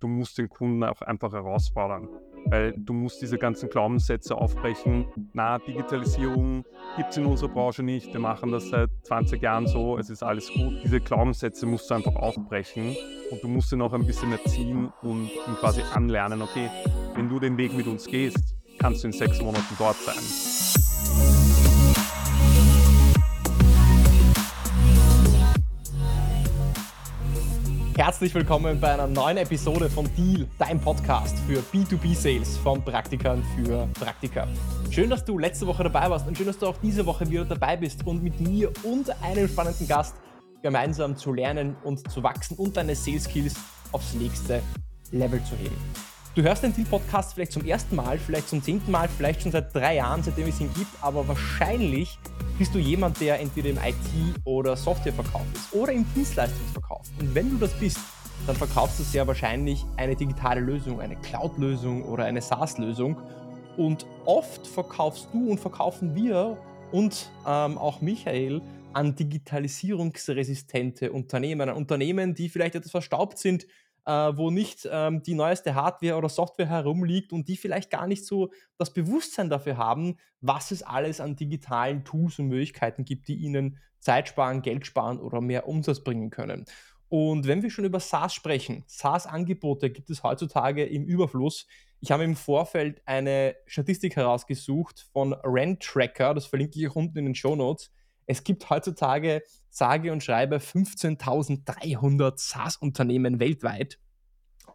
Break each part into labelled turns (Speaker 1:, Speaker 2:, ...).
Speaker 1: du musst den Kunden auch einfach herausfordern. Weil du musst diese ganzen Glaubenssätze aufbrechen. Na, Digitalisierung gibt es in unserer Branche nicht. Wir machen das seit 20 Jahren so. Es ist alles gut. Diese Glaubenssätze musst du einfach aufbrechen und du musst ihn auch ein bisschen erziehen und quasi anlernen. Okay, wenn du den Weg mit uns gehst, kannst du in sechs Monaten dort sein.
Speaker 2: Herzlich willkommen bei einer neuen Episode von Deal, dein Podcast für B2B-Sales von Praktikern für Praktika. Schön, dass du letzte Woche dabei warst und schön, dass du auch diese Woche wieder dabei bist und mit mir und einem spannenden Gast gemeinsam zu lernen und zu wachsen und deine Sales-Skills aufs nächste Level zu heben. Du hörst den Deal-Podcast vielleicht zum ersten Mal, vielleicht zum zehnten Mal, vielleicht schon seit drei Jahren, seitdem es ihn gibt, aber wahrscheinlich bist du jemand, der entweder im IT- oder Softwareverkauf ist oder im Dienstleistungsverkauf. Und wenn du das bist, dann verkaufst du sehr wahrscheinlich eine digitale Lösung, eine Cloud-Lösung oder eine SaaS-Lösung. Und oft verkaufst du und verkaufen wir und ähm, auch Michael an digitalisierungsresistente Unternehmen, an Unternehmen, die vielleicht etwas verstaubt sind, wo nicht ähm, die neueste Hardware oder Software herumliegt und die vielleicht gar nicht so das Bewusstsein dafür haben, was es alles an digitalen Tools und Möglichkeiten gibt, die ihnen Zeit sparen, Geld sparen oder mehr Umsatz bringen können. Und wenn wir schon über SaaS sprechen, SaaS-Angebote gibt es heutzutage im Überfluss. Ich habe im Vorfeld eine Statistik herausgesucht von Rent Tracker, das verlinke ich auch unten in den Show Notes. Es gibt heutzutage sage und schreibe 15.300 SaaS-Unternehmen weltweit.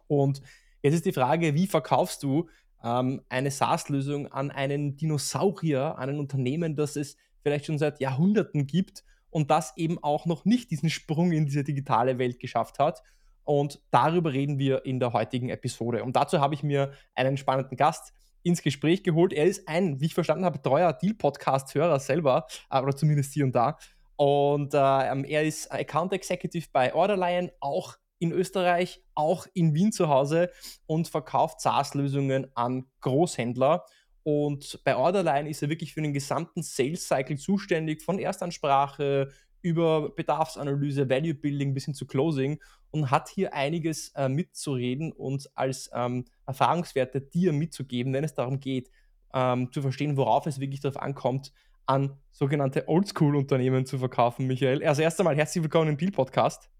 Speaker 2: Und jetzt ist die Frage, wie verkaufst du ähm, eine SaaS-Lösung an einen Dinosaurier, an ein Unternehmen, das es vielleicht schon seit Jahrhunderten gibt und das eben auch noch nicht diesen Sprung in diese digitale Welt geschafft hat. Und darüber reden wir in der heutigen Episode. Und dazu habe ich mir einen spannenden Gast ins Gespräch geholt. Er ist ein, wie ich verstanden habe, treuer Deal-Podcast-Hörer selber, äh, oder zumindest hier und da. Und äh, ähm, er ist Account Executive bei Orderlion, auch in Österreich, auch in Wien zu Hause und verkauft SaaS-Lösungen an Großhändler. Und bei Orderline ist er wirklich für den gesamten Sales Cycle zuständig, von Erstansprache über Bedarfsanalyse, Value Building bis hin zu Closing und hat hier einiges äh, mitzureden und als ähm, Erfahrungswerte dir mitzugeben, wenn es darum geht, ähm, zu verstehen, worauf es wirklich darauf ankommt, an sogenannte Oldschool-Unternehmen zu verkaufen, Michael. Also erst einmal herzlich willkommen im Deal-Podcast.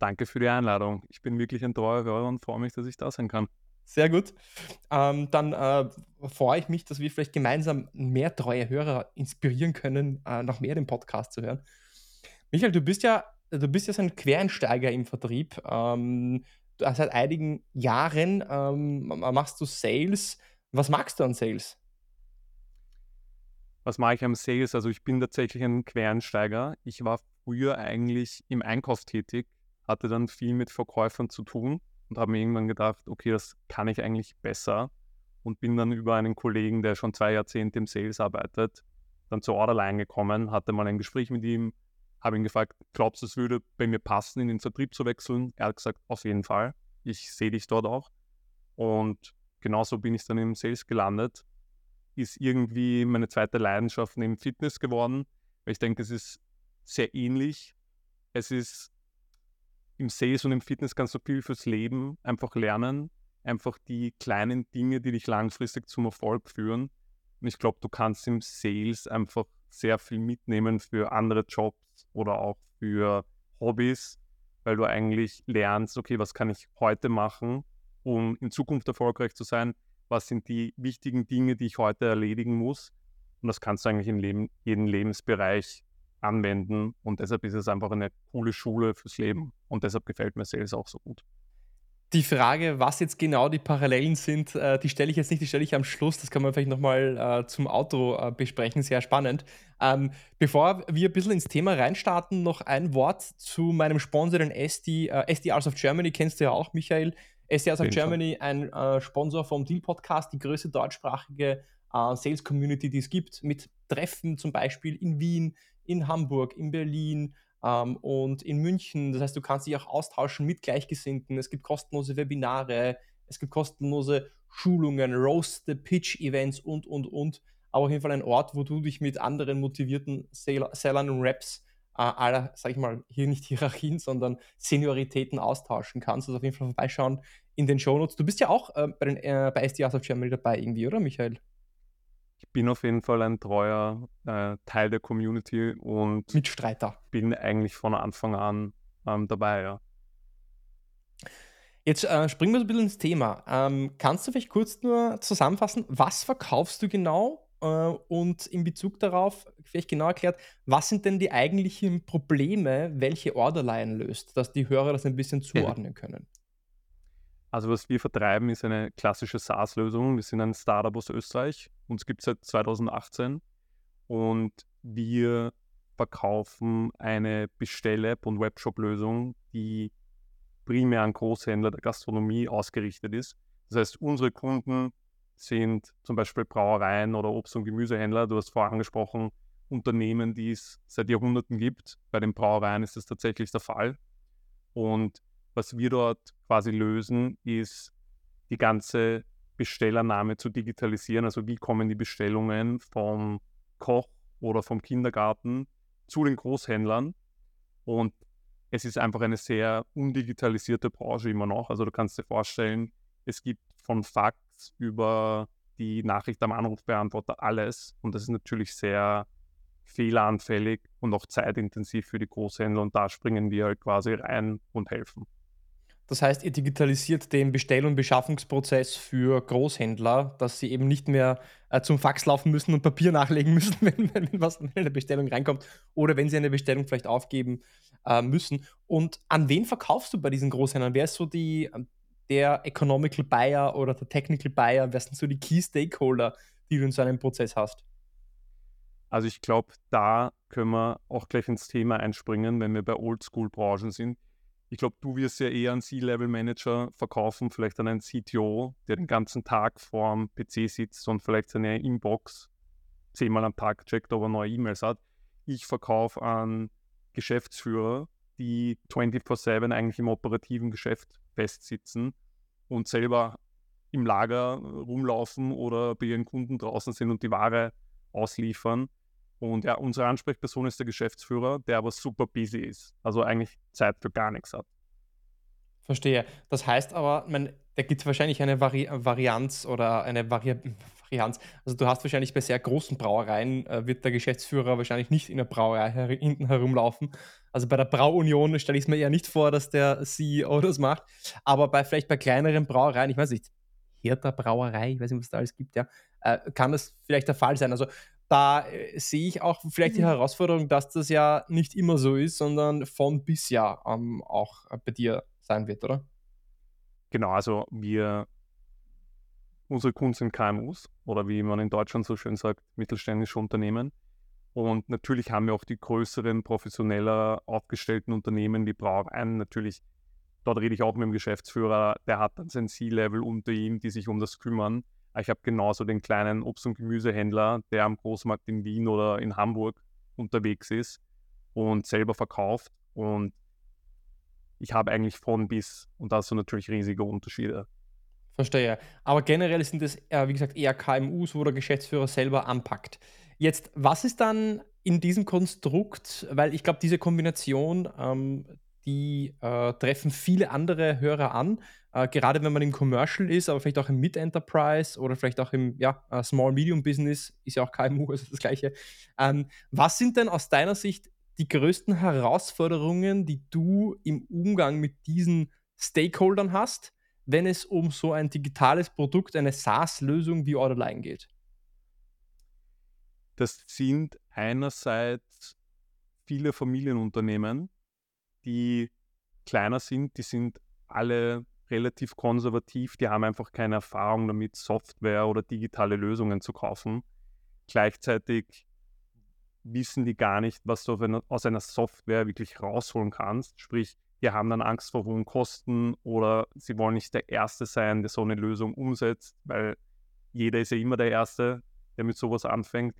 Speaker 1: Danke für die Einladung. Ich bin wirklich ein treuer Hörer und freue mich, dass ich da sein kann.
Speaker 2: Sehr gut. Ähm, dann äh, freue ich mich, dass wir vielleicht gemeinsam mehr treue Hörer inspirieren können, äh, noch mehr den Podcast zu hören. Michael, du bist ja, du bist so ein Quereinsteiger im Vertrieb. Ähm, seit einigen Jahren ähm, machst du Sales. Was magst du an Sales?
Speaker 1: Was mache ich am Sales? Also ich bin tatsächlich ein Quereinsteiger. Ich war früher eigentlich im Einkauf tätig, hatte dann viel mit Verkäufern zu tun und habe mir irgendwann gedacht, okay, das kann ich eigentlich besser und bin dann über einen Kollegen, der schon zwei Jahrzehnte im Sales arbeitet, dann zur Orderline gekommen, hatte mal ein Gespräch mit ihm, habe ihn gefragt, glaubst du, es würde bei mir passen, in den Vertrieb zu wechseln? Er hat gesagt, auf jeden Fall. Ich sehe dich dort auch. Und genauso bin ich dann im Sales gelandet. Ist irgendwie meine zweite Leidenschaft neben Fitness geworden, weil ich denke, es ist sehr ähnlich. Es ist im Sales und im Fitness kannst du viel fürs Leben einfach lernen. Einfach die kleinen Dinge, die dich langfristig zum Erfolg führen. Und ich glaube, du kannst im Sales einfach sehr viel mitnehmen für andere Jobs oder auch für Hobbys, weil du eigentlich lernst, okay, was kann ich heute machen, um in Zukunft erfolgreich zu sein? Was sind die wichtigen Dinge, die ich heute erledigen muss? Und das kannst du eigentlich in Leben, jedem Lebensbereich anwenden. Und deshalb ist es einfach eine coole Schule fürs Leben. Und deshalb gefällt mir Sales auch so gut.
Speaker 2: Die Frage, was jetzt genau die Parallelen sind, äh, die stelle ich jetzt nicht, die stelle ich am Schluss. Das kann man vielleicht nochmal äh, zum Auto äh, besprechen. Sehr spannend. Ähm, bevor wir ein bisschen ins Thema reinstarten, noch ein Wort zu meinem Sponsor, den SD, äh, SD Arts of Germany. Kennst du ja auch, Michael. SD Arts of Germany, ein äh, Sponsor vom Deal Podcast, die größte deutschsprachige Sales Community, die es gibt, mit Treffen zum Beispiel in Wien, in Hamburg, in Berlin ähm, und in München. Das heißt, du kannst dich auch austauschen mit Gleichgesinnten. Es gibt kostenlose Webinare, es gibt kostenlose Schulungen, Roast the Pitch Events und, und, und. Aber auf jeden Fall ein Ort, wo du dich mit anderen motivierten Sellern und Raps aller, sag ich mal, hier nicht Hierarchien, sondern Senioritäten austauschen kannst. Also auf jeden Fall vorbeischauen in den Shownotes. Du bist ja auch äh, bei, den, äh, bei SDRs of Germany dabei irgendwie, oder Michael?
Speaker 1: Ich bin auf jeden Fall ein treuer äh, Teil der Community und
Speaker 2: Mitstreiter.
Speaker 1: bin eigentlich von Anfang an ähm, dabei, ja.
Speaker 2: Jetzt äh, springen wir so ein bisschen ins Thema. Ähm, kannst du vielleicht kurz nur zusammenfassen, was verkaufst du genau? Äh, und in Bezug darauf, vielleicht genau erklärt, was sind denn die eigentlichen Probleme, welche Orderline löst, dass die Hörer das ein bisschen zuordnen können?
Speaker 1: Also was wir vertreiben, ist eine klassische SaaS-Lösung. Wir sind ein Startup aus Österreich. Uns gibt es seit 2018 und wir verkaufen eine Bestell-App und Webshop-Lösung, die primär an Großhändler der Gastronomie ausgerichtet ist. Das heißt, unsere Kunden sind zum Beispiel Brauereien oder Obst- und Gemüsehändler. Du hast vorher angesprochen, Unternehmen, die es seit Jahrhunderten gibt. Bei den Brauereien ist das tatsächlich der Fall. Und was wir dort quasi lösen, ist die ganze Bestellernahme zu digitalisieren. Also wie kommen die Bestellungen vom Koch oder vom Kindergarten zu den Großhändlern. Und es ist einfach eine sehr undigitalisierte Branche immer noch. Also du kannst dir vorstellen, es gibt von Fax über die Nachricht am Anrufbeantworter alles. Und das ist natürlich sehr fehleranfällig und auch zeitintensiv für die Großhändler. Und da springen wir halt quasi rein und helfen.
Speaker 2: Das heißt, ihr digitalisiert den Bestell- und Beschaffungsprozess für Großhändler, dass sie eben nicht mehr äh, zum Fax laufen müssen und Papier nachlegen müssen, wenn, wenn, was in eine Bestellung reinkommt oder wenn sie eine Bestellung vielleicht aufgeben äh, müssen. Und an wen verkaufst du bei diesen Großhändlern? Wer ist so die, der Economical Buyer oder der Technical Buyer? Wer sind so die Key Stakeholder, die du in so einem Prozess hast?
Speaker 1: Also ich glaube, da können wir auch gleich ins Thema einspringen, wenn wir bei Oldschool-Branchen sind ich glaube, du wirst ja eher einen C-Level-Manager verkaufen, vielleicht an einen CTO, der den ganzen Tag vorm PC sitzt und vielleicht seine Inbox zehnmal am Tag checkt, ob er neue E-Mails hat. Ich verkaufe an Geschäftsführer, die 24-7 eigentlich im operativen Geschäft festsitzen und selber im Lager rumlaufen oder bei ihren Kunden draußen sind und die Ware ausliefern. Und ja, unsere Ansprechperson ist der Geschäftsführer, der aber super busy ist. Also eigentlich Zeit für gar nichts hat.
Speaker 2: Verstehe. Das heißt aber, man, da gibt es wahrscheinlich eine Vari Varianz oder eine Vari Varianz. Also du hast wahrscheinlich bei sehr großen Brauereien, äh, wird der Geschäftsführer wahrscheinlich nicht in der Brauerei her hinten herumlaufen. Also bei der Brauunion stelle ich es mir eher nicht vor, dass der CEO das macht. Aber bei vielleicht bei kleineren Brauereien, ich weiß nicht, Hirter Brauerei, ich weiß nicht, was da alles gibt, ja, äh, kann das vielleicht der Fall sein. Also da äh, sehe ich auch vielleicht die mhm. Herausforderung, dass das ja nicht immer so ist, sondern von bis ja ähm, auch bei dir sein wird, oder?
Speaker 1: Genau, also wir, unsere Kunden sind KMUs oder wie man in Deutschland so schön sagt, mittelständische Unternehmen. Und natürlich haben wir auch die größeren, professioneller aufgestellten Unternehmen, die brauchen natürlich, dort rede ich auch mit dem Geschäftsführer, der hat dann sein C-Level unter ihm, die sich um das kümmern. Ich habe genauso den kleinen Obst- und Gemüsehändler, der am Großmarkt in Wien oder in Hamburg unterwegs ist und selber verkauft. Und ich habe eigentlich von bis und da du natürlich riesige Unterschiede.
Speaker 2: Verstehe. Aber generell sind es, äh, wie gesagt, eher KMUs, wo der Geschäftsführer selber anpackt. Jetzt, was ist dann in diesem Konstrukt, weil ich glaube, diese Kombination, ähm, die äh, treffen viele andere Hörer an, äh, gerade wenn man im Commercial ist, aber vielleicht auch im Mid-Enterprise oder vielleicht auch im ja, äh, Small-Medium-Business, ist ja auch KMU, also das Gleiche. Ähm, was sind denn aus deiner Sicht die größten Herausforderungen, die du im Umgang mit diesen Stakeholdern hast, wenn es um so ein digitales Produkt, eine SaaS-Lösung wie Orderline geht?
Speaker 1: Das sind einerseits viele Familienunternehmen, die kleiner sind, die sind alle relativ konservativ, die haben einfach keine Erfahrung damit, Software oder digitale Lösungen zu kaufen. Gleichzeitig wissen die gar nicht, was du aus einer Software wirklich rausholen kannst. Sprich, die haben dann Angst vor hohen Kosten oder sie wollen nicht der Erste sein, der so eine Lösung umsetzt, weil jeder ist ja immer der Erste, der mit sowas anfängt.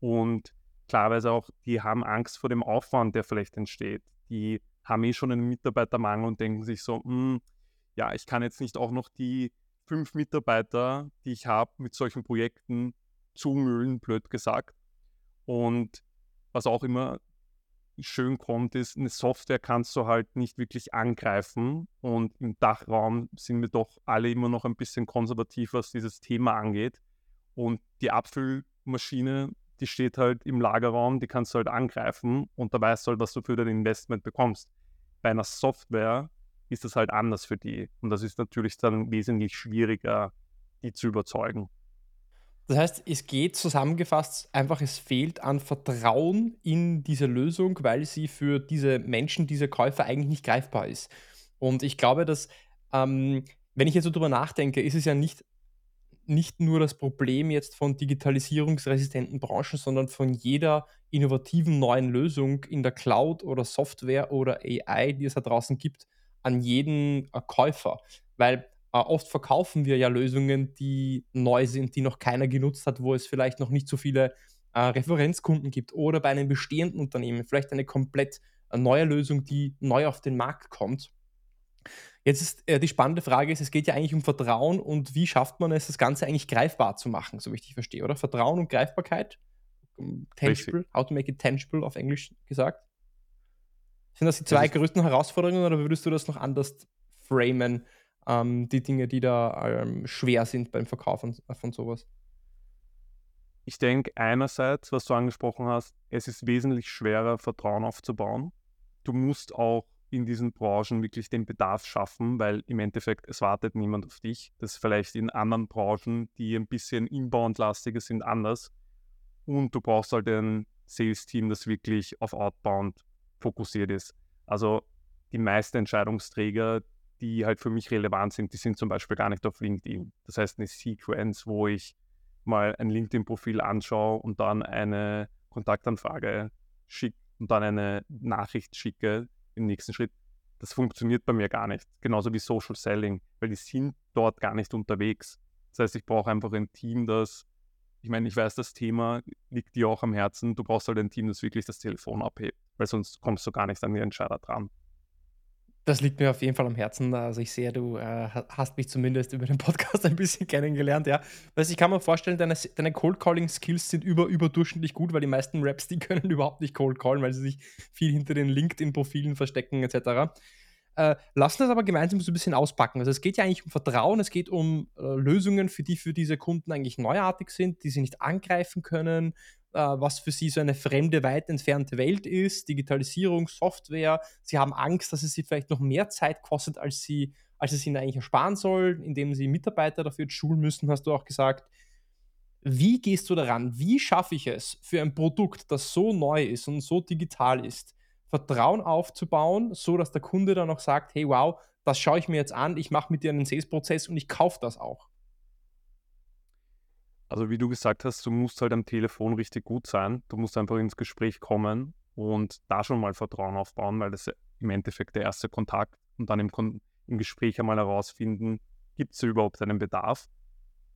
Speaker 1: Und klarerweise auch, die haben Angst vor dem Aufwand, der vielleicht entsteht. Die haben eh schon einen Mitarbeitermangel und denken sich so, hm, ja, ich kann jetzt nicht auch noch die fünf Mitarbeiter, die ich habe, mit solchen Projekten zumüllen, blöd gesagt. Und was auch immer schön kommt, ist, eine Software kannst du halt nicht wirklich angreifen. Und im Dachraum sind wir doch alle immer noch ein bisschen konservativ, was dieses Thema angeht. Und die Abfüllmaschine, die steht halt im Lagerraum, die kannst du halt angreifen und da weißt du halt, was du für dein Investment bekommst. Bei einer Software ist das halt anders für die. Und das ist natürlich dann wesentlich schwieriger, die zu überzeugen.
Speaker 2: Das heißt, es geht zusammengefasst einfach, es fehlt an Vertrauen in diese Lösung, weil sie für diese Menschen, diese Käufer eigentlich nicht greifbar ist. Und ich glaube, dass, ähm, wenn ich jetzt so drüber nachdenke, ist es ja nicht, nicht nur das Problem jetzt von digitalisierungsresistenten Branchen, sondern von jeder innovativen neuen Lösung in der Cloud oder Software oder AI, die es da draußen gibt, an jeden äh, Käufer. Weil äh, oft verkaufen wir ja Lösungen, die neu sind, die noch keiner genutzt hat, wo es vielleicht noch nicht so viele äh, Referenzkunden gibt oder bei einem bestehenden Unternehmen vielleicht eine komplett äh, neue Lösung, die neu auf den Markt kommt. Jetzt ist äh, die spannende Frage, ist, es geht ja eigentlich um Vertrauen und wie schafft man es, das Ganze eigentlich greifbar zu machen, so wie ich dich verstehe, oder? Vertrauen und Greifbarkeit, tangible, how to make it tangible auf Englisch gesagt. Sind das die zwei das größten Herausforderungen oder würdest du das noch anders framen? ähm, die Dinge, die da ähm, schwer sind beim Verkauf von, von sowas?
Speaker 1: Ich denke einerseits, was du angesprochen hast, es ist wesentlich schwerer, Vertrauen aufzubauen. Du musst auch in diesen Branchen wirklich den Bedarf schaffen, weil im Endeffekt es wartet niemand auf dich. Das ist vielleicht in anderen Branchen, die ein bisschen inbound-lastiger sind, anders. Und du brauchst halt ein Sales-Team, das wirklich auf outbound fokussiert ist. Also die meisten Entscheidungsträger, die halt für mich relevant sind, die sind zum Beispiel gar nicht auf LinkedIn. Das heißt eine Sequence, wo ich mal ein LinkedIn-Profil anschaue und dann eine Kontaktanfrage schicke und dann eine Nachricht schicke im nächsten Schritt. Das funktioniert bei mir gar nicht. Genauso wie Social Selling, weil die sind dort gar nicht unterwegs. Das heißt, ich brauche einfach ein Team, das, ich meine, ich weiß, das Thema liegt dir auch am Herzen. Du brauchst halt ein Team, das wirklich das Telefon abhebt, weil sonst kommst du gar nicht an die Entscheider dran.
Speaker 2: Das liegt mir auf jeden Fall am Herzen. Also ich sehe, du äh, hast mich zumindest über den Podcast ein bisschen kennengelernt, ja. Also ich kann mir vorstellen, deine, deine Cold Calling Skills sind über, überdurchschnittlich gut, weil die meisten Raps, die können überhaupt nicht Cold Callen, weil sie sich viel hinter den LinkedIn-Profilen verstecken etc. Äh, lassen das aber gemeinsam so ein bisschen auspacken. Also es geht ja eigentlich um Vertrauen, es geht um äh, Lösungen, für die für diese Kunden eigentlich neuartig sind, die sie nicht angreifen können, äh, was für sie so eine fremde, weit entfernte Welt ist, Digitalisierung, Software. Sie haben Angst, dass es sie vielleicht noch mehr Zeit kostet, als, sie, als es ihnen eigentlich ersparen soll, indem sie Mitarbeiter dafür schulen müssen, hast du auch gesagt. Wie gehst du daran? Wie schaffe ich es für ein Produkt, das so neu ist und so digital ist, Vertrauen aufzubauen, so dass der Kunde dann auch sagt, hey wow, das schaue ich mir jetzt an, ich mache mit dir einen Sales-Prozess und ich kaufe das auch.
Speaker 1: Also wie du gesagt hast, du musst halt am Telefon richtig gut sein. Du musst einfach ins Gespräch kommen und da schon mal Vertrauen aufbauen, weil das im Endeffekt der erste Kontakt und dann im, im Gespräch einmal herausfinden, gibt es überhaupt einen Bedarf?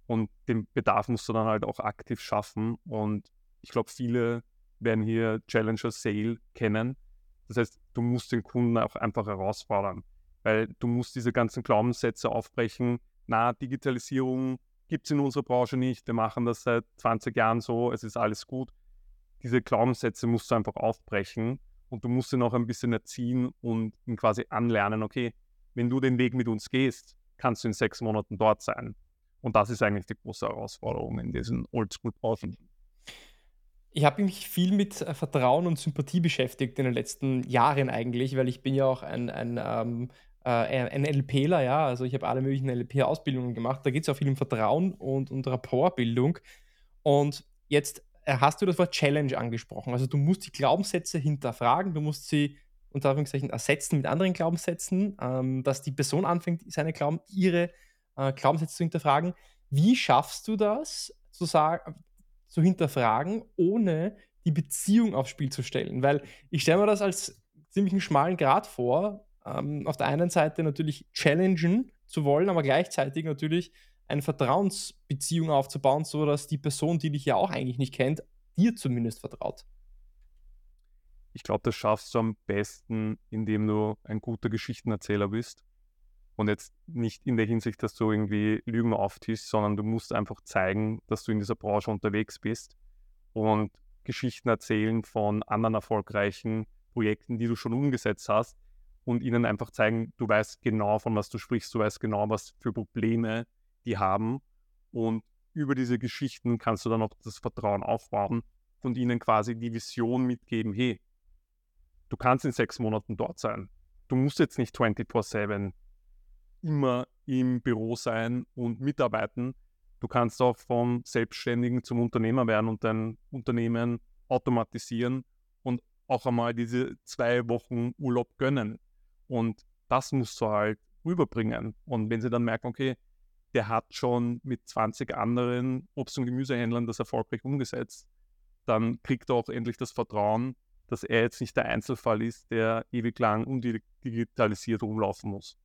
Speaker 1: Und den Bedarf musst du dann halt auch aktiv schaffen. Und ich glaube, viele werden hier Challenger Sale kennen. Das heißt, du musst den Kunden auch einfach herausfordern, weil du musst diese ganzen Glaubenssätze aufbrechen. Na, Digitalisierung gibt es in unserer Branche nicht. Wir machen das seit 20 Jahren so, es ist alles gut. Diese Glaubenssätze musst du einfach aufbrechen und du musst ihn auch ein bisschen erziehen und ihn quasi anlernen, okay, wenn du den Weg mit uns gehst, kannst du in sechs Monaten dort sein. Und das ist eigentlich die große Herausforderung in diesen Oldschool-Branchen.
Speaker 2: Ich habe mich viel mit äh, Vertrauen und Sympathie beschäftigt in den letzten Jahren eigentlich, weil ich bin ja auch ein, ein ähm, äh, ein LPler, ja, also ich habe alle möglichen LP-Ausbildungen gemacht. Da geht es auch viel um Vertrauen und, und Rapportbildung. Und jetzt äh, hast du das Wort Challenge angesprochen. Also du musst die Glaubenssätze hinterfragen, du musst sie unter Anführungszeichen ersetzen mit anderen Glaubenssätzen, ähm, dass die Person anfängt, seine Glauben, ihre äh, Glaubenssätze zu hinterfragen. Wie schaffst du das zu, sagen, zu hinterfragen, ohne die Beziehung aufs Spiel zu stellen? Weil ich stelle mir das als ziemlich einen schmalen Grad vor, ähm, auf der einen Seite natürlich challengen zu wollen, aber gleichzeitig natürlich eine Vertrauensbeziehung aufzubauen, sodass die Person, die dich ja auch eigentlich nicht kennt, dir zumindest vertraut.
Speaker 1: Ich glaube, das schaffst du am besten, indem du ein guter Geschichtenerzähler bist. Und jetzt nicht in der Hinsicht, dass du irgendwie Lügen auftischst, sondern du musst einfach zeigen, dass du in dieser Branche unterwegs bist und Geschichten erzählen von anderen erfolgreichen Projekten, die du schon umgesetzt hast und ihnen einfach zeigen, du weißt genau, von was du sprichst, du weißt genau, was für Probleme die haben und über diese Geschichten kannst du dann auch das Vertrauen aufbauen und ihnen quasi die Vision mitgeben, hey, du kannst in sechs Monaten dort sein. Du musst jetzt nicht 24-7 immer im Büro sein und mitarbeiten. Du kannst auch vom Selbstständigen zum Unternehmer werden und dein Unternehmen automatisieren und auch einmal diese zwei Wochen Urlaub gönnen. Und das musst du halt rüberbringen. Und wenn sie dann merken, okay, der hat schon mit 20 anderen Obst- und Gemüsehändlern das erfolgreich umgesetzt, dann kriegt er auch endlich das Vertrauen, dass er jetzt nicht der Einzelfall ist, der ewig lang undigitalisiert rumlaufen muss.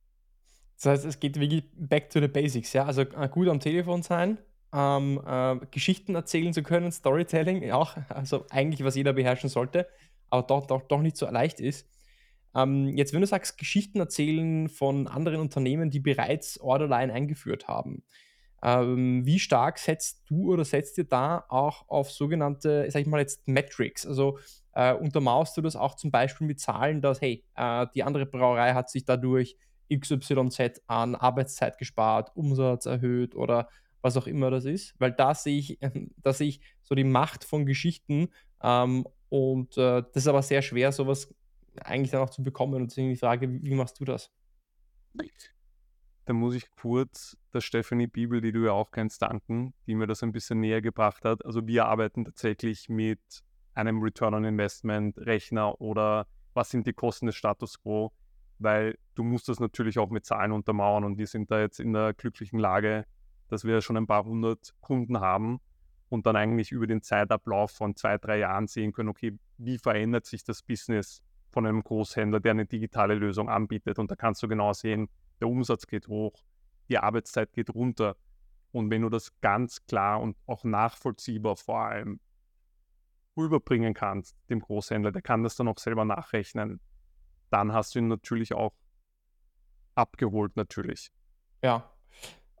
Speaker 2: Das heißt, es geht wirklich back to the basics, ja. Also äh, gut am Telefon sein, ähm, äh, Geschichten erzählen zu können, Storytelling, auch, also eigentlich was jeder beherrschen sollte, aber doch, doch, doch nicht so leicht ist. Ähm, jetzt, wenn du sagst, Geschichten erzählen von anderen Unternehmen, die bereits Orderline eingeführt haben, ähm, wie stark setzt du oder setzt ihr da auch auf sogenannte, sag ich mal jetzt, Metrics? Also äh, untermauerst du das auch zum Beispiel mit Zahlen, dass, hey, äh, die andere Brauerei hat sich dadurch XYZ an Arbeitszeit gespart, Umsatz erhöht oder was auch immer das ist? Weil da sehe ich, da sehe ich so die Macht von Geschichten ähm, und äh, das ist aber sehr schwer, sowas eigentlich dann auch zu bekommen. Und deswegen die Frage, wie, machst du das?
Speaker 1: Da muss ich kurz der Stephanie Bibel, die du ja auch kennst, danken, die mir das ein bisschen näher gebracht hat. Also wir arbeiten tatsächlich mit einem Return on Investment Rechner oder was sind die Kosten des Status Quo, weil du musst das natürlich auch mit Zahlen untermauern und wir sind da jetzt in der glücklichen Lage, dass wir schon ein paar hundert Kunden haben und dann eigentlich über den Zeitablauf von zwei, drei Jahren sehen können, okay, wie verändert sich das Business von einem Großhändler, der eine digitale Lösung anbietet. Und da kannst du genau sehen, der Umsatz geht hoch, die Arbeitszeit geht runter. Und wenn du das ganz klar und auch nachvollziehbar vor allem rüberbringen kannst, dem Großhändler, der kann das dann auch selber nachrechnen, dann hast du ihn natürlich auch abgeholt, natürlich.
Speaker 2: Ja.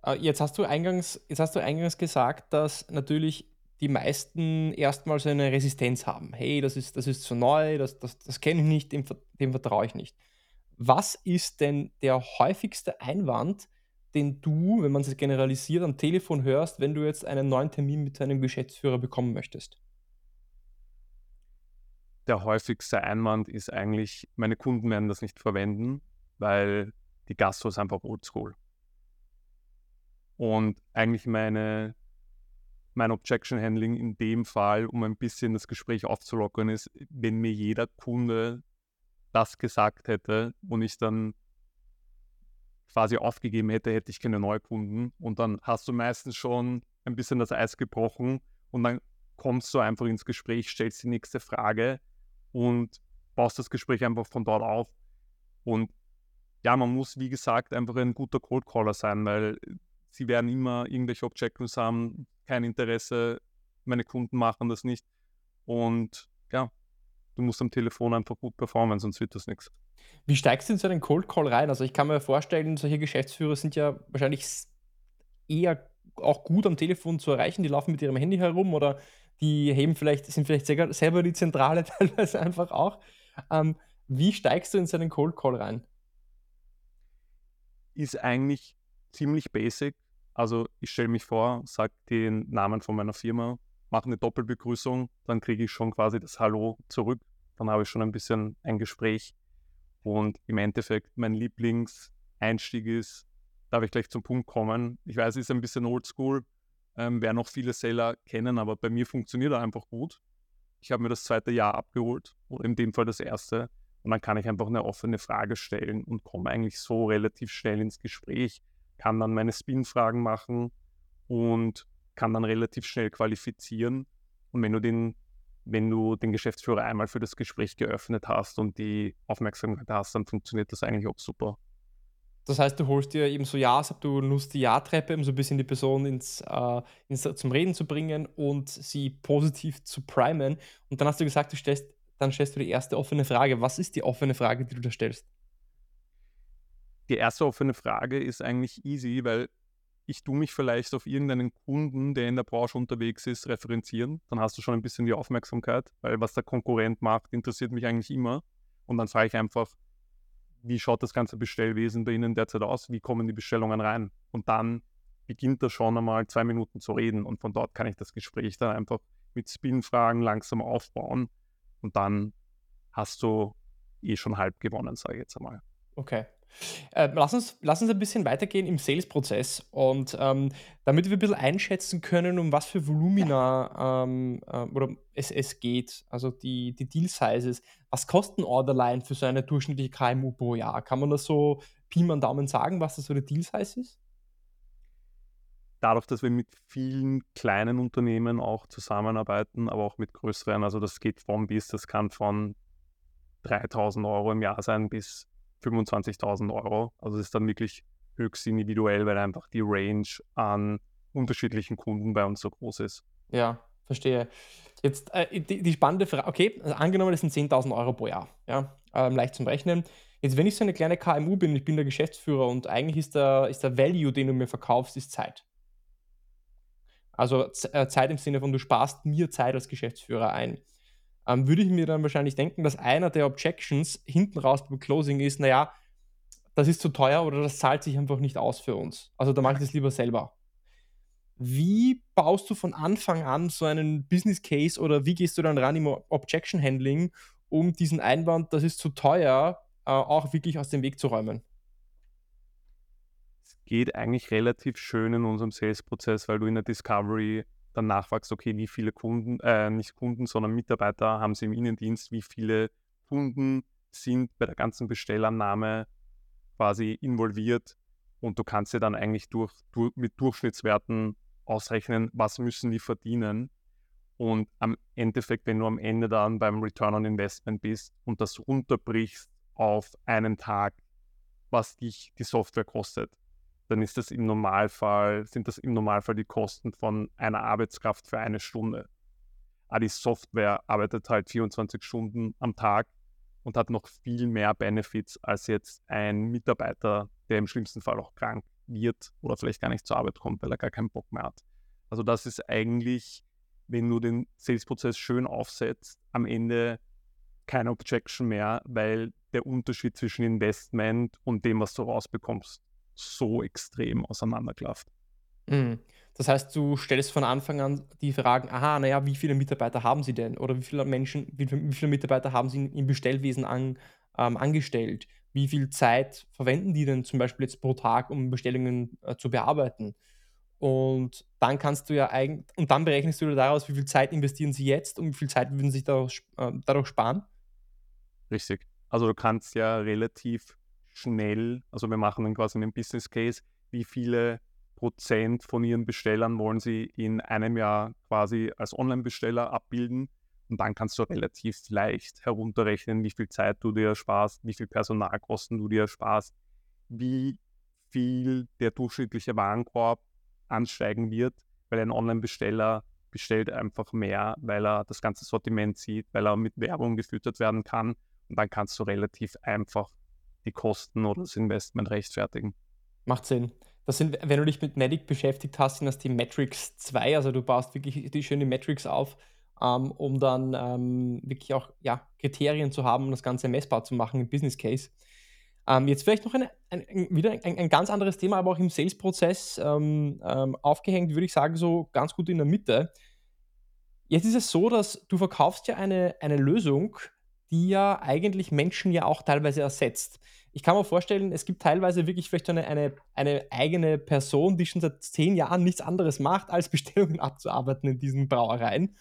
Speaker 2: Äh, jetzt hast du eingangs, jetzt hast du eingangs gesagt, dass natürlich die meisten erstmal so eine Resistenz haben. Hey, das ist, das ist zu neu, das, das, das kenne ich nicht, dem, dem vertraue ich nicht. Was ist denn der häufigste Einwand, den du, wenn man es generalisiert, am Telefon hörst, wenn du jetzt einen neuen Termin mit deinem Geschäftsführer bekommen möchtest?
Speaker 1: Der häufigste Einwand ist eigentlich, meine Kunden werden das nicht verwenden, weil die Gastro ist einfach oldschool. Und eigentlich meine mein Objection Handling in dem Fall, um ein bisschen das Gespräch aufzulockern, ist, wenn mir jeder Kunde das gesagt hätte und ich dann quasi aufgegeben hätte, hätte ich keine Neukunden. Und dann hast du meistens schon ein bisschen das Eis gebrochen und dann kommst du einfach ins Gespräch, stellst die nächste Frage und baust das Gespräch einfach von dort auf. Und ja, man muss, wie gesagt, einfach ein guter Cold Caller sein, weil sie werden immer irgendwelche Objectives haben, kein Interesse, meine Kunden machen das nicht. Und ja, du musst am Telefon einfach gut performen, sonst wird das nichts.
Speaker 2: Wie steigst du in so einen Cold Call rein? Also ich kann mir vorstellen, solche Geschäftsführer sind ja wahrscheinlich eher auch gut am Telefon zu erreichen. Die laufen mit ihrem Handy herum oder die heben vielleicht, sind vielleicht selber die Zentrale teilweise einfach auch. Ähm, wie steigst du in so einen Cold Call rein?
Speaker 1: Ist eigentlich ziemlich basic. Also ich stelle mich vor, sage den Namen von meiner Firma, mache eine Doppelbegrüßung, dann kriege ich schon quasi das Hallo zurück. Dann habe ich schon ein bisschen ein Gespräch. Und im Endeffekt mein Lieblingseinstieg ist, darf ich gleich zum Punkt kommen. Ich weiß, es ist ein bisschen oldschool, ähm, werden auch viele Seller kennen, aber bei mir funktioniert er einfach gut. Ich habe mir das zweite Jahr abgeholt, oder in dem Fall das erste. Und dann kann ich einfach eine offene Frage stellen und komme eigentlich so relativ schnell ins Gespräch kann dann meine Spin-Fragen machen und kann dann relativ schnell qualifizieren. Und wenn du den, wenn du den Geschäftsführer einmal für das Gespräch geöffnet hast und die Aufmerksamkeit hast, dann funktioniert das eigentlich auch super.
Speaker 2: Das heißt, du holst dir eben so Ja, du nutzt die Ja-Treppe, um so ein bisschen die Person ins, äh, ins, zum Reden zu bringen und sie positiv zu primen. Und dann hast du gesagt, du stellst, dann stellst du die erste offene Frage. Was ist die offene Frage, die du da stellst?
Speaker 1: die erste offene Frage ist eigentlich easy, weil ich tue mich vielleicht auf irgendeinen Kunden, der in der Branche unterwegs ist, referenzieren. Dann hast du schon ein bisschen die Aufmerksamkeit, weil was der Konkurrent macht, interessiert mich eigentlich immer. Und dann frage ich einfach, wie schaut das ganze Bestellwesen bei Ihnen derzeit aus? Wie kommen die Bestellungen rein? Und dann beginnt er schon einmal zwei Minuten zu reden. Und von dort kann ich das Gespräch dann einfach mit Spin-Fragen langsam aufbauen. Und dann hast du eh schon halb gewonnen, sage ich jetzt einmal.
Speaker 2: Okay. Äh, lass, uns, lass uns ein bisschen weitergehen im Sales-Prozess und ähm, damit wir ein bisschen einschätzen können, um was für Volumina ähm, äh, oder es, es geht, also die, die Deal-Sizes. Was kosten Orderline für so eine durchschnittliche KMU pro Jahr? Kann man das so Pi mal Daumen sagen, was das so eine Deal-Size ist?
Speaker 1: Dadurch, dass wir mit vielen kleinen Unternehmen auch zusammenarbeiten, aber auch mit größeren, also das geht von bis, das kann von 3000 Euro im Jahr sein bis 25.000 Euro. Also es ist dann wirklich höchst individuell, weil einfach die Range an unterschiedlichen Kunden bei uns so groß ist.
Speaker 2: Ja, verstehe. Jetzt äh, die, die, spannende Frage, okay, also angenommen, das sind 10.000 Euro pro Jahr, ja, ähm, leicht zum Rechnen. Jetzt, wenn ich so eine kleine KMU bin, ich bin der Geschäftsführer und eigentlich ist der, ist der Value, den du mir verkaufst, ist Zeit. Also äh, Zeit im Sinne von, du sparst mir Zeit als Geschäftsführer ein ähm, würde ich mir dann wahrscheinlich denken, dass einer der Objections hinten raus beim Closing ist, naja, das ist zu teuer oder das zahlt sich einfach nicht aus für uns. Also da mache ich das lieber selber. Wie baust du von Anfang an so einen Business Case oder wie gehst du dann ran im Objection Handling, um diesen Einwand, das ist zu teuer, äh, auch wirklich aus dem Weg zu räumen?
Speaker 1: Es geht eigentlich relativ schön in unserem Sales-Prozess, weil du in der Discovery dann nachfragst, okay, wie viele Kunden, äh, nicht Kunden, sondern Mitarbeiter haben sie im Innendienst, wie viele Kunden sind bei der ganzen Bestellannahme quasi involviert und du kannst dir dann eigentlich durch, durch, mit Durchschnittswerten ausrechnen, was müssen die verdienen. Und am Endeffekt, wenn du am Ende dann beim Return on Investment bist und das runterbrichst auf einen Tag, was dich die Software kostet, dann ist das im Normalfall, sind das im Normalfall die Kosten von einer Arbeitskraft für eine Stunde. Aber die Software arbeitet halt 24 Stunden am Tag und hat noch viel mehr Benefits als jetzt ein Mitarbeiter, der im schlimmsten Fall auch krank wird oder vielleicht gar nicht zur Arbeit kommt, weil er gar keinen Bock mehr hat. Also das ist eigentlich, wenn du den Sales-Prozess schön aufsetzt, am Ende keine Objection mehr, weil der Unterschied zwischen Investment und dem, was du rausbekommst, so extrem auseinanderklafft.
Speaker 2: Mhm. Das heißt, du stellst von Anfang an die Fragen, aha, naja, wie viele Mitarbeiter haben Sie denn? Oder wie viele Menschen, wie, wie viele Mitarbeiter haben Sie im Bestellwesen an, ähm, angestellt? Wie viel Zeit verwenden die denn zum Beispiel jetzt pro Tag, um Bestellungen äh, zu bearbeiten? Und dann kannst du ja eigentlich, und dann berechnest du daraus, wie viel Zeit investieren sie jetzt und wie viel Zeit würden sie dadurch, äh, dadurch sparen?
Speaker 1: Richtig. Also du kannst ja relativ schnell, also wir machen dann quasi einen Business Case, wie viele Prozent von ihren Bestellern wollen sie in einem Jahr quasi als Online-Besteller abbilden. Und dann kannst du relativ leicht herunterrechnen, wie viel Zeit du dir sparst, wie viel Personalkosten du dir sparst, wie viel der durchschnittliche Warenkorb ansteigen wird, weil ein Online-Besteller bestellt einfach mehr, weil er das ganze Sortiment sieht, weil er mit Werbung gefüttert werden kann. Und dann kannst du relativ einfach die Kosten oder das Investment rechtfertigen.
Speaker 2: Macht Sinn. Das sind, wenn du dich mit Medic beschäftigt hast, sind das die Metrics 2, also du baust wirklich die schöne Metrics auf, ähm, um dann ähm, wirklich auch ja, Kriterien zu haben, um das Ganze messbar zu machen im Business Case. Ähm, jetzt vielleicht noch eine, ein, wieder ein, ein, ganz anderes Thema, aber auch im Sales-Prozess ähm, ähm, aufgehängt, würde ich sagen, so ganz gut in der Mitte. Jetzt ist es so, dass du verkaufst ja eine, eine Lösung, die ja eigentlich Menschen ja auch teilweise ersetzt. Ich kann mir vorstellen, es gibt teilweise wirklich vielleicht eine, eine, eine eigene Person, die schon seit zehn Jahren nichts anderes macht, als Bestellungen abzuarbeiten in diesen Brauereien.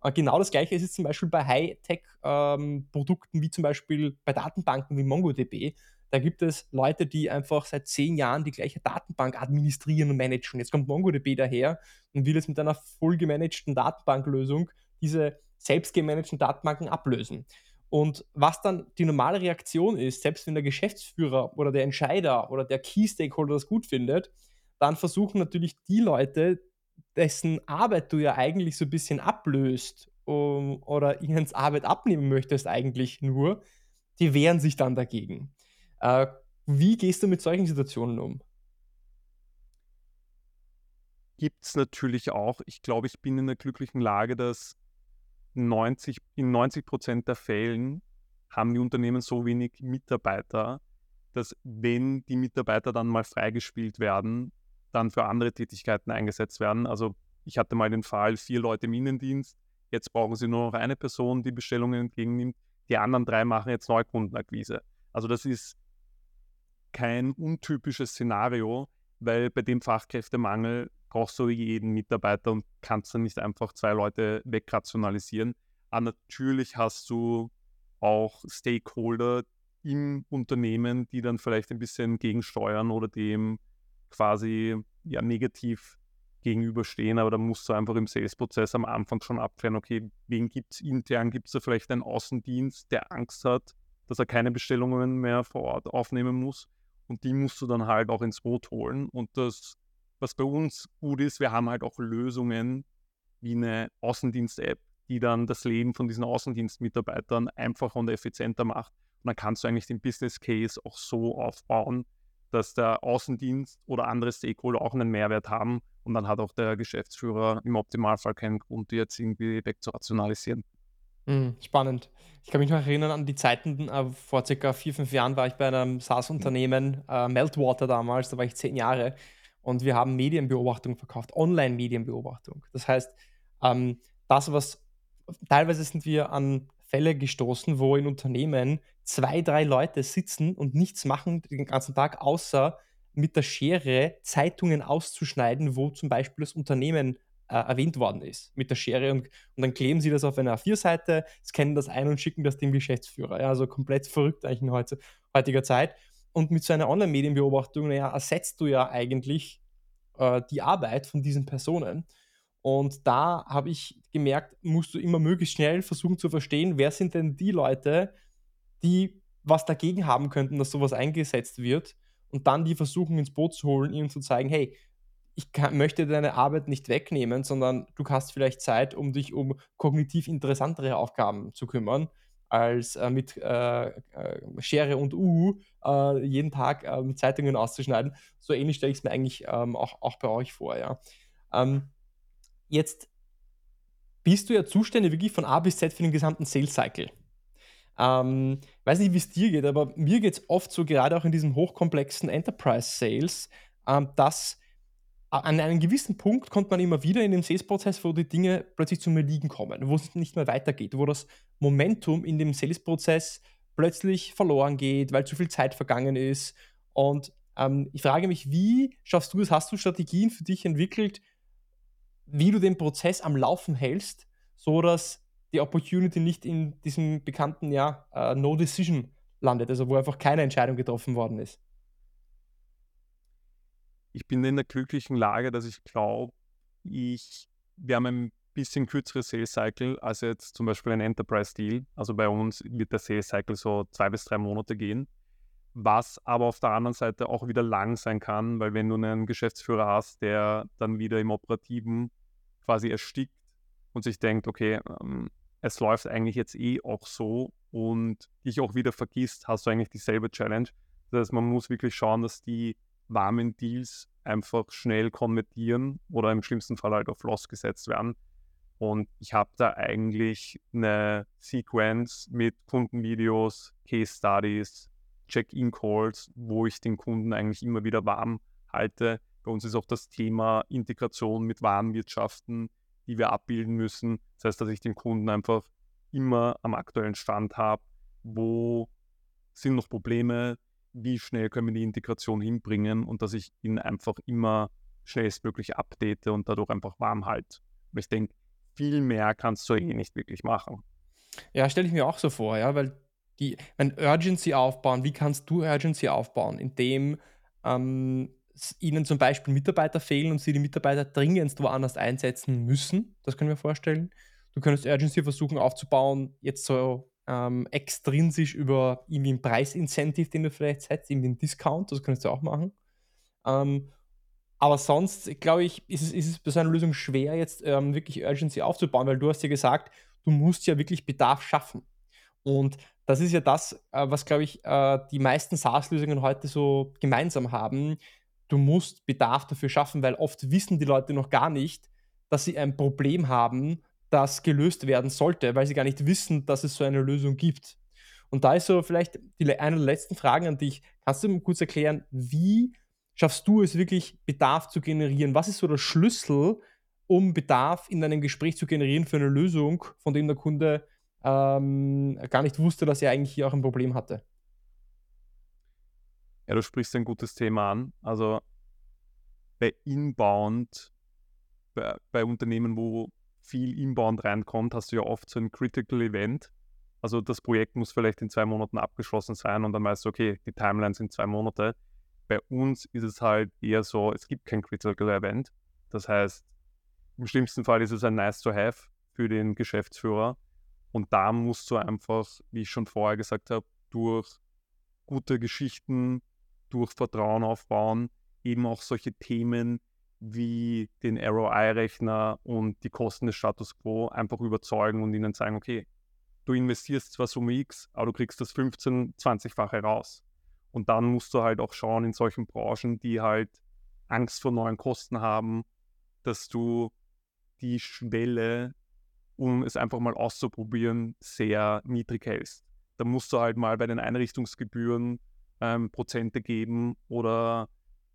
Speaker 2: Und genau das gleiche ist es zum Beispiel bei Hightech-Produkten, ähm, wie zum Beispiel bei Datenbanken wie MongoDB. Da gibt es Leute, die einfach seit zehn Jahren die gleiche Datenbank administrieren und managen. Jetzt kommt MongoDB daher und will jetzt mit einer voll gemanagten Datenbanklösung diese selbst gemanagten Datenbanken ablösen. Und was dann die normale Reaktion ist, selbst wenn der Geschäftsführer oder der Entscheider oder der Key Stakeholder das gut findet, dann versuchen natürlich die Leute, dessen Arbeit du ja eigentlich so ein bisschen ablöst um, oder ihnen Arbeit abnehmen möchtest eigentlich nur, die wehren sich dann dagegen. Äh, wie gehst du mit solchen Situationen um?
Speaker 1: Gibt es natürlich auch. Ich glaube, ich bin in der glücklichen Lage, dass 90, in 90 Prozent der Fällen haben die Unternehmen so wenig Mitarbeiter, dass wenn die Mitarbeiter dann mal freigespielt werden, dann für andere Tätigkeiten eingesetzt werden. Also ich hatte mal den Fall, vier Leute im Innendienst, jetzt brauchen sie nur noch eine Person, die Bestellungen entgegennimmt, die anderen drei machen jetzt Neukundenakquise. Also das ist kein untypisches Szenario, weil bei dem Fachkräftemangel brauchst du jeden Mitarbeiter und kannst dann nicht einfach zwei Leute wegrationalisieren. Aber natürlich hast du auch Stakeholder im Unternehmen, die dann vielleicht ein bisschen gegensteuern oder dem quasi ja negativ gegenüberstehen, aber da musst du einfach im Sales-Prozess am Anfang schon abklären, okay, wen gibt es intern, gibt es da vielleicht einen Außendienst, der Angst hat, dass er keine Bestellungen mehr vor Ort aufnehmen muss und die musst du dann halt auch ins Boot holen und das, was bei uns gut ist, wir haben halt auch Lösungen wie eine Außendienst-App, die dann das Leben von diesen Außendienstmitarbeitern einfacher und effizienter macht und dann kannst du eigentlich den Business Case auch so aufbauen, dass der Außendienst oder andere Stakeholder auch einen Mehrwert haben und dann hat auch der Geschäftsführer im Optimalfall keinen Grund, die jetzt irgendwie wegzurationalisieren.
Speaker 2: Mhm, spannend. Ich kann mich noch erinnern an die Zeiten, äh, vor circa vier, fünf Jahren war ich bei einem SaaS-Unternehmen, äh, Meltwater damals, da war ich zehn Jahre und wir haben Medienbeobachtung verkauft, Online-Medienbeobachtung. Das heißt, ähm, das, was teilweise sind wir an Fälle gestoßen, wo in Unternehmen zwei, drei Leute sitzen und nichts machen den ganzen Tag, außer mit der Schere Zeitungen auszuschneiden, wo zum Beispiel das Unternehmen äh, erwähnt worden ist, mit der Schere. Und, und dann kleben sie das auf einer A4-Seite, scannen das ein und schicken das dem Geschäftsführer. Ja, also komplett verrückt eigentlich in heutiger Zeit. Und mit so einer Online-Medienbeobachtung, naja, ersetzt du ja eigentlich äh, die Arbeit von diesen Personen. Und da habe ich gemerkt, musst du immer möglichst schnell versuchen zu verstehen, wer sind denn die Leute, die was dagegen haben könnten, dass sowas eingesetzt wird und dann die versuchen ins Boot zu holen, ihnen zu zeigen, hey, ich kann, möchte deine Arbeit nicht wegnehmen, sondern du hast vielleicht Zeit, um dich um kognitiv interessantere Aufgaben zu kümmern, als äh, mit äh, äh, Schere und Uhu äh, jeden Tag ähm, Zeitungen auszuschneiden. So ähnlich stelle ich es mir eigentlich ähm, auch, auch bei euch vor. Ja. Ähm, jetzt bist du ja zuständig wirklich von A bis Z für den gesamten Sales Cycle. Ähm, weiß nicht, wie es dir geht, aber mir geht es oft so, gerade auch in diesem hochkomplexen Enterprise Sales, ähm, dass an einem gewissen Punkt kommt man immer wieder in den Sales-Prozess, wo die Dinge plötzlich zum Erliegen kommen, wo es nicht mehr weitergeht, wo das Momentum in dem Sales-Prozess plötzlich verloren geht, weil zu viel Zeit vergangen ist. Und ähm, ich frage mich, wie schaffst du es? Hast du Strategien für dich entwickelt, wie du den Prozess am Laufen hältst, so dass die Opportunity nicht in diesem bekannten ja, uh, No Decision landet, also wo einfach keine Entscheidung getroffen worden ist.
Speaker 1: Ich bin in der glücklichen Lage, dass ich glaube, ich, wir haben ein bisschen kürzeres Sales Cycle als jetzt zum Beispiel ein Enterprise Deal. Also bei uns wird der Sales Cycle so zwei bis drei Monate gehen. Was aber auf der anderen Seite auch wieder lang sein kann, weil wenn du einen Geschäftsführer hast, der dann wieder im Operativen quasi erstickt und sich denkt, okay, ähm, es läuft eigentlich jetzt eh auch so und dich auch wieder vergisst, hast du eigentlich dieselbe Challenge. Das heißt, man muss wirklich schauen, dass die warmen Deals einfach schnell konvertieren oder im schlimmsten Fall halt auf Loss gesetzt werden. Und ich habe da eigentlich eine Sequenz mit Kundenvideos, Case Studies, Check-in-Calls, wo ich den Kunden eigentlich immer wieder warm halte. Bei uns ist auch das Thema Integration mit Warenwirtschaften die wir abbilden müssen. Das heißt, dass ich den Kunden einfach immer am aktuellen Stand habe, wo sind noch Probleme, wie schnell können wir die Integration hinbringen und dass ich ihn einfach immer schnellstmöglich update und dadurch einfach warm halte. Aber ich denke, viel mehr kannst du eh nicht wirklich machen.
Speaker 2: Ja, stelle ich mir auch so vor, ja, weil die, wenn Urgency aufbauen, wie kannst du Urgency aufbauen? Indem ähm, ihnen zum Beispiel Mitarbeiter fehlen und sie die Mitarbeiter dringendst woanders einsetzen müssen. Das können wir vorstellen. Du könntest Urgency versuchen aufzubauen, jetzt so ähm, extrinsisch über irgendwie ein Preisincentive, den du vielleicht setzt, irgendwie einen Discount, das könntest du auch machen. Ähm, aber sonst, glaube ich, ist es, ist es bei so einer Lösung schwer, jetzt ähm, wirklich Urgency aufzubauen, weil du hast ja gesagt, du musst ja wirklich Bedarf schaffen. Und das ist ja das, äh, was, glaube ich, äh, die meisten SaaS-Lösungen heute so gemeinsam haben du musst Bedarf dafür schaffen, weil oft wissen die Leute noch gar nicht, dass sie ein Problem haben, das gelöst werden sollte, weil sie gar nicht wissen, dass es so eine Lösung gibt. Und da ist so vielleicht die, eine der letzten Fragen an dich. Kannst du mir kurz erklären, wie schaffst du es wirklich, Bedarf zu generieren? Was ist so der Schlüssel, um Bedarf in einem Gespräch zu generieren für eine Lösung, von dem der Kunde ähm, gar nicht wusste, dass er eigentlich hier auch ein Problem hatte?
Speaker 1: Ja, du sprichst ein gutes Thema an. Also bei Inbound, bei, bei Unternehmen, wo viel Inbound reinkommt, hast du ja oft so ein Critical Event. Also das Projekt muss vielleicht in zwei Monaten abgeschlossen sein und dann weißt du, okay, die Timeline sind zwei Monate. Bei uns ist es halt eher so, es gibt kein Critical Event. Das heißt, im schlimmsten Fall ist es ein Nice to Have für den Geschäftsführer. Und da musst du einfach, wie ich schon vorher gesagt habe, durch gute Geschichten, durch Vertrauen aufbauen, eben auch solche Themen wie den ROI-Rechner und die Kosten des Status Quo einfach überzeugen und ihnen sagen, okay, du investierst zwar Summe X, aber du kriegst das 15, 20-fache raus. Und dann musst du halt auch schauen in solchen Branchen, die halt Angst vor neuen Kosten haben, dass du die Schwelle, um es einfach mal auszuprobieren, sehr niedrig hältst. Da musst du halt mal bei den Einrichtungsgebühren ähm, Prozente geben oder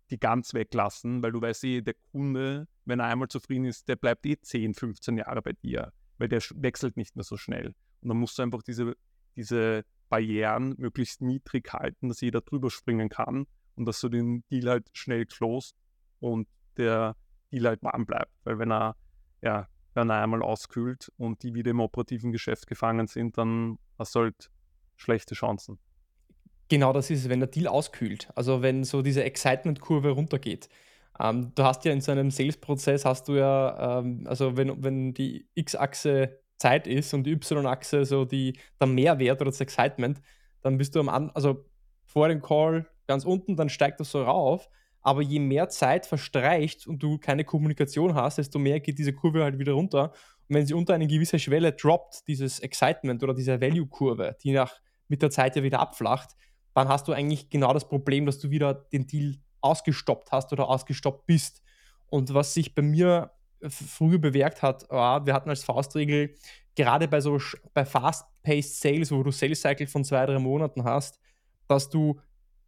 Speaker 1: die ganz weglassen, weil du weißt eh, der Kunde, wenn er einmal zufrieden ist, der bleibt eh 10, 15 Jahre bei dir, weil der wechselt nicht mehr so schnell. Und dann musst du einfach diese, diese Barrieren möglichst niedrig halten, dass jeder drüber springen kann und dass du den Deal halt schnell closed und der Deal halt warm bleibt. Weil wenn er, ja, wenn er einmal auskühlt und die wieder im operativen Geschäft gefangen sind, dann hast du halt schlechte Chancen.
Speaker 2: Genau das ist es, wenn der Deal auskühlt. Also wenn so diese Excitement-Kurve runtergeht. Ähm, du hast ja in so einem Sales-Prozess hast du ja, ähm, also wenn, wenn die X-Achse Zeit ist und die Y-Achse so die, der Mehrwert oder das Excitement, dann bist du am An also vor dem Call ganz unten, dann steigt das so rauf. Aber je mehr Zeit verstreicht und du keine Kommunikation hast, desto mehr geht diese Kurve halt wieder runter. Und wenn sie unter eine gewisse Schwelle droppt, dieses Excitement oder diese Value-Kurve, die nach mit der Zeit ja wieder abflacht, dann hast du eigentlich genau das Problem, dass du wieder den Deal ausgestoppt hast oder ausgestoppt bist. Und was sich bei mir früher bewährt hat, war, wir hatten als Faustregel, gerade bei so bei Fast-Paced Sales, wo du Sales Cycle von zwei, drei Monaten hast, dass du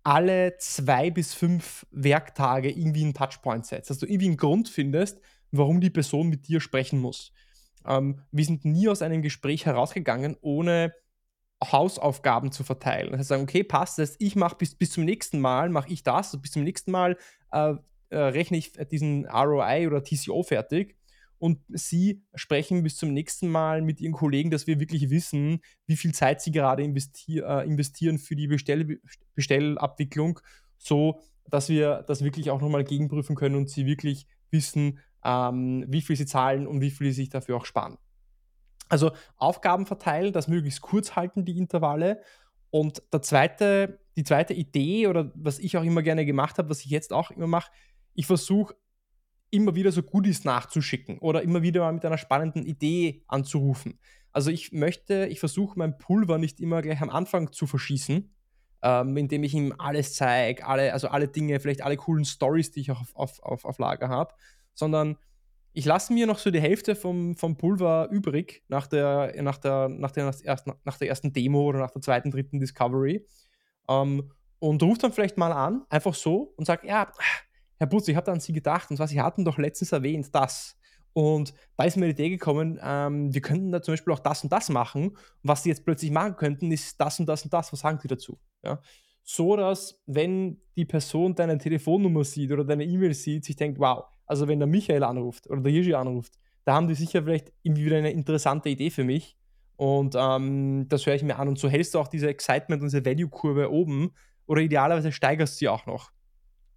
Speaker 2: alle zwei bis fünf Werktage irgendwie einen Touchpoint setzt, dass du irgendwie einen Grund findest, warum die Person mit dir sprechen muss. Ähm, wir sind nie aus einem Gespräch herausgegangen, ohne Hausaufgaben zu verteilen. Das heißt, okay, passt, das ich mache bis, bis zum nächsten Mal, mache ich das, bis zum nächsten Mal äh, äh, rechne ich diesen ROI oder TCO fertig und Sie sprechen bis zum nächsten Mal mit Ihren Kollegen, dass wir wirklich wissen, wie viel Zeit Sie gerade investier äh, investieren für die Bestell Bestellabwicklung, so dass wir das wirklich auch nochmal gegenprüfen können und Sie wirklich wissen, ähm, wie viel Sie zahlen und wie viel Sie sich dafür auch sparen. Also Aufgaben verteilen, das möglichst kurz halten, die Intervalle. Und der zweite, die zweite Idee oder was ich auch immer gerne gemacht habe, was ich jetzt auch immer mache, ich versuche immer wieder so Goodies nachzuschicken oder immer wieder mal mit einer spannenden Idee anzurufen. Also ich möchte, ich versuche mein Pulver nicht immer gleich am Anfang zu verschießen, ähm, indem ich ihm alles zeige, alle, also alle Dinge, vielleicht alle coolen Stories, die ich auch auf, auf, auf, auf Lager habe, sondern ich lasse mir noch so die Hälfte vom, vom Pulver übrig nach der, nach, der, nach, der, nach der ersten Demo oder nach der zweiten, dritten Discovery ähm, und rufe dann vielleicht mal an, einfach so und sage, ja, Herr Butz, ich habe da an Sie gedacht und zwar, Sie hatten doch letztens erwähnt, das. Und da ist mir die Idee gekommen, ähm, wir könnten da zum Beispiel auch das und das machen. Und was Sie jetzt plötzlich machen könnten, ist das und das und das. Was sagen Sie dazu? Ja? So dass, wenn die Person deine Telefonnummer sieht oder deine E-Mail sieht, sich denkt, wow, also wenn der Michael anruft oder der Jiří anruft, da haben die sicher vielleicht irgendwie wieder eine interessante Idee für mich. Und ähm, das höre ich mir an. Und so hältst du auch diese Excitement und diese Value-Kurve oben oder idealerweise steigerst du sie auch noch.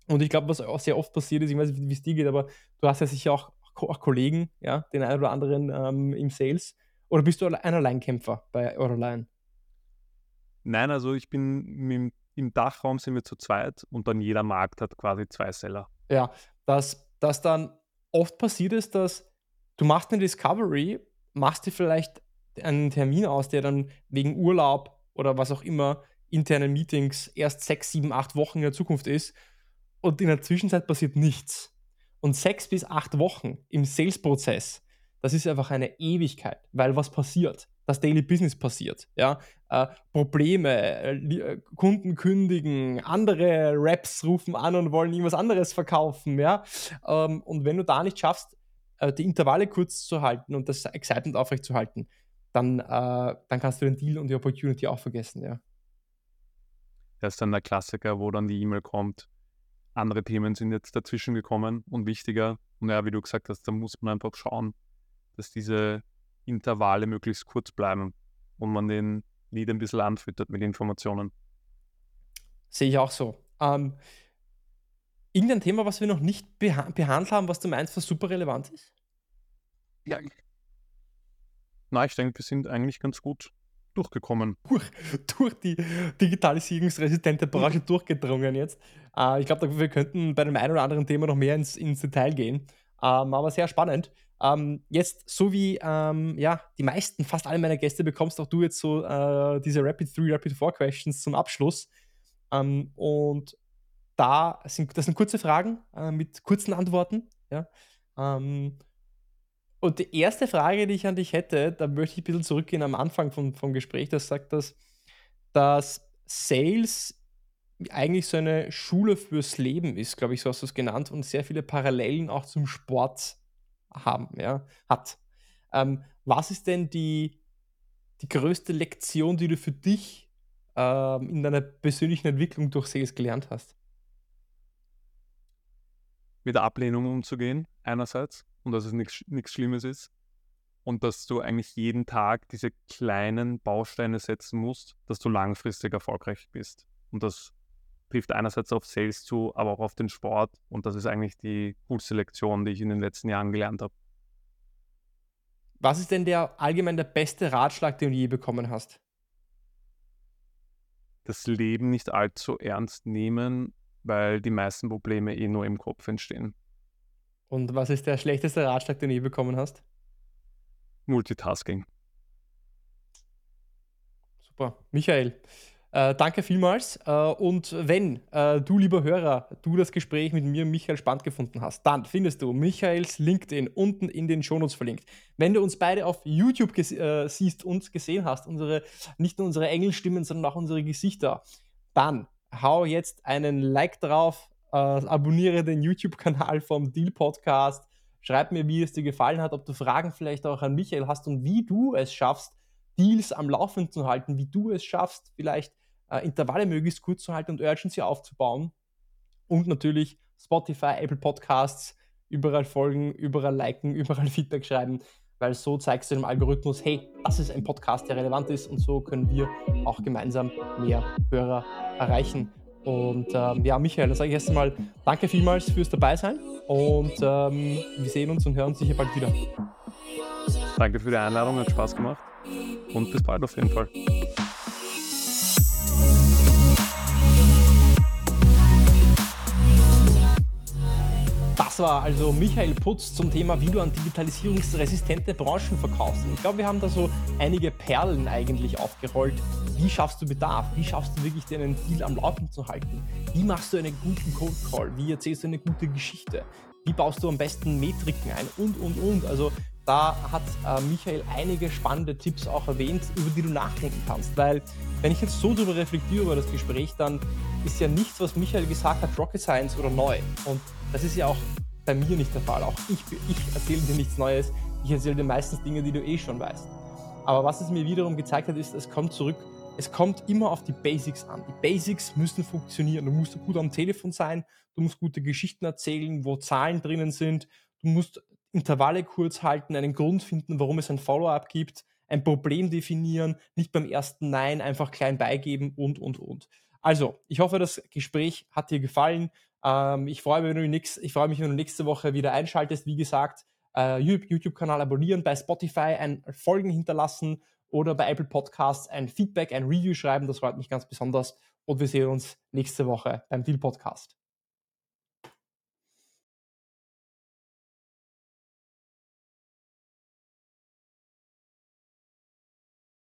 Speaker 2: Und ich glaube, was auch sehr oft passiert ist, ich weiß nicht, wie es dir geht, aber du hast ja sicher auch, auch Kollegen, ja, den einen oder anderen ähm, im Sales. Oder bist du ein Alleinkämpfer bei Euroline?
Speaker 1: Nein, also ich bin im, im Dachraum sind wir zu zweit und dann jeder Markt hat quasi zwei Seller.
Speaker 2: Ja, das dass dann oft passiert ist, dass du machst eine Discovery, machst dir vielleicht einen Termin aus, der dann wegen Urlaub oder was auch immer internen Meetings erst sechs, sieben, acht Wochen in der Zukunft ist und in der Zwischenzeit passiert nichts. Und sechs bis acht Wochen im Sales-Prozess, das ist einfach eine Ewigkeit, weil was passiert? das Daily Business passiert. Ja? Äh, Probleme, äh, äh, Kunden kündigen, andere Raps rufen an und wollen irgendwas anderes verkaufen. Ja? Ähm, und wenn du da nicht schaffst, äh, die Intervalle kurz zu halten und das Excitement aufrechtzuerhalten, dann, äh, dann kannst du den Deal und die Opportunity auch vergessen. Ja?
Speaker 1: Das ist dann der Klassiker, wo dann die E-Mail kommt. Andere Themen sind jetzt dazwischen gekommen und wichtiger. Und ja, wie du gesagt hast, da muss man einfach schauen, dass diese Intervalle möglichst kurz bleiben und man den Lead ein bisschen anfüttert mit Informationen.
Speaker 2: Sehe ich auch so. Ähm, irgendein Thema, was wir noch nicht beha behandelt haben, was du meinst, was super relevant ist?
Speaker 1: Ja. Na, ich denke, wir sind eigentlich ganz gut durchgekommen.
Speaker 2: Durch, durch die digitalisierungsresistente Branche durchgedrungen jetzt. Äh, ich glaube, wir könnten bei dem einen oder anderen Thema noch mehr ins, ins Detail gehen. Ähm, aber sehr spannend. Ähm, jetzt, so wie ähm, ja, die meisten, fast alle meiner Gäste, bekommst auch du jetzt so äh, diese Rapid 3, Rapid 4 Questions zum Abschluss. Ähm, und da sind, das sind kurze Fragen äh, mit kurzen Antworten. Ja? Und die erste Frage, die ich an dich hätte, da möchte ich ein bisschen zurückgehen am Anfang vom, vom Gespräch, das sagt, dass, dass Sales eigentlich so eine Schule fürs Leben ist, glaube ich, so hast du es genannt, und sehr viele Parallelen auch zum Sport haben, ja, hat. Ähm, was ist denn die, die größte Lektion, die du für dich ähm, in deiner persönlichen Entwicklung durch Sales gelernt hast?
Speaker 1: Mit der Ablehnung umzugehen, einerseits, und dass es nichts Schlimmes ist. Und dass du eigentlich jeden Tag diese kleinen Bausteine setzen musst, dass du langfristig erfolgreich bist. Und das trifft einerseits auf Sales zu, aber auch auf den Sport. Und das ist eigentlich die coolste Lektion, die ich in den letzten Jahren gelernt habe.
Speaker 2: Was ist denn der allgemein der beste Ratschlag, den du je bekommen hast?
Speaker 1: Das Leben nicht allzu ernst nehmen, weil die meisten Probleme eh nur im Kopf entstehen.
Speaker 2: Und was ist der schlechteste Ratschlag, den du je bekommen hast?
Speaker 1: Multitasking.
Speaker 2: Super. Michael, äh, danke vielmals. Äh, und wenn äh, du, lieber Hörer, du das Gespräch mit mir, Michael, spannend gefunden hast, dann findest du Michaels LinkedIn unten in den Shownotes verlinkt. Wenn du uns beide auf YouTube äh, siehst und gesehen hast, unsere, nicht nur unsere Engelstimmen, sondern auch unsere Gesichter, dann hau jetzt einen Like drauf, äh, abonniere den YouTube-Kanal vom Deal Podcast, schreib mir, wie es dir gefallen hat, ob du Fragen vielleicht auch an Michael hast und wie du es schaffst, Deals am Laufen zu halten, wie du es schaffst, vielleicht äh, Intervalle möglichst kurz zu halten und Urgency aufzubauen. Und natürlich Spotify, Apple Podcasts, überall folgen, überall liken, überall Feedback schreiben, weil so zeigst du dem Algorithmus, hey, das ist ein Podcast, der relevant ist und so können wir auch gemeinsam mehr Hörer erreichen. Und ähm, ja, Michael, dann sage ich erst einmal danke vielmals fürs Dabeisein und ähm, wir sehen uns und hören uns sicher bald wieder.
Speaker 1: Danke für die Einladung, hat Spaß gemacht und bis bald auf jeden Fall.
Speaker 2: War also Michael Putz zum Thema, wie du an digitalisierungsresistente Branchen verkaufst. Und ich glaube, wir haben da so einige Perlen eigentlich aufgerollt. Wie schaffst du Bedarf? Wie schaffst du wirklich einen Deal am Laufen zu halten? Wie machst du einen guten Code Call? Wie erzählst du eine gute Geschichte? Wie baust du am besten Metriken ein? Und, und, und. Also da hat äh, Michael einige spannende Tipps auch erwähnt, über die du nachdenken kannst. Weil, wenn ich jetzt so darüber reflektiere über das Gespräch, dann ist ja nichts, was Michael gesagt hat, Rocket Science oder neu. Und das ist ja auch bei mir nicht der Fall. Auch ich, ich erzähle dir nichts Neues. Ich erzähle dir meistens Dinge, die du eh schon weißt. Aber was es mir wiederum gezeigt hat, ist, es kommt zurück, es kommt immer auf die Basics an. Die Basics müssen funktionieren. Du musst gut am Telefon sein, du musst gute Geschichten erzählen, wo Zahlen drinnen sind, du musst Intervalle kurz halten, einen Grund finden, warum es ein Follow-up gibt, ein Problem definieren, nicht beim ersten Nein einfach klein beigeben und, und, und. Also, ich hoffe, das Gespräch hat dir gefallen. Ähm, ich freue mich, wenn du nix, ich freue mich, wenn du nächste Woche wieder einschaltest. Wie gesagt, äh, YouTube-Kanal abonnieren, bei Spotify ein Folgen hinterlassen oder bei Apple Podcasts ein Feedback, ein Review schreiben. Das freut mich ganz besonders. Und wir sehen uns nächste Woche beim Deal Podcast.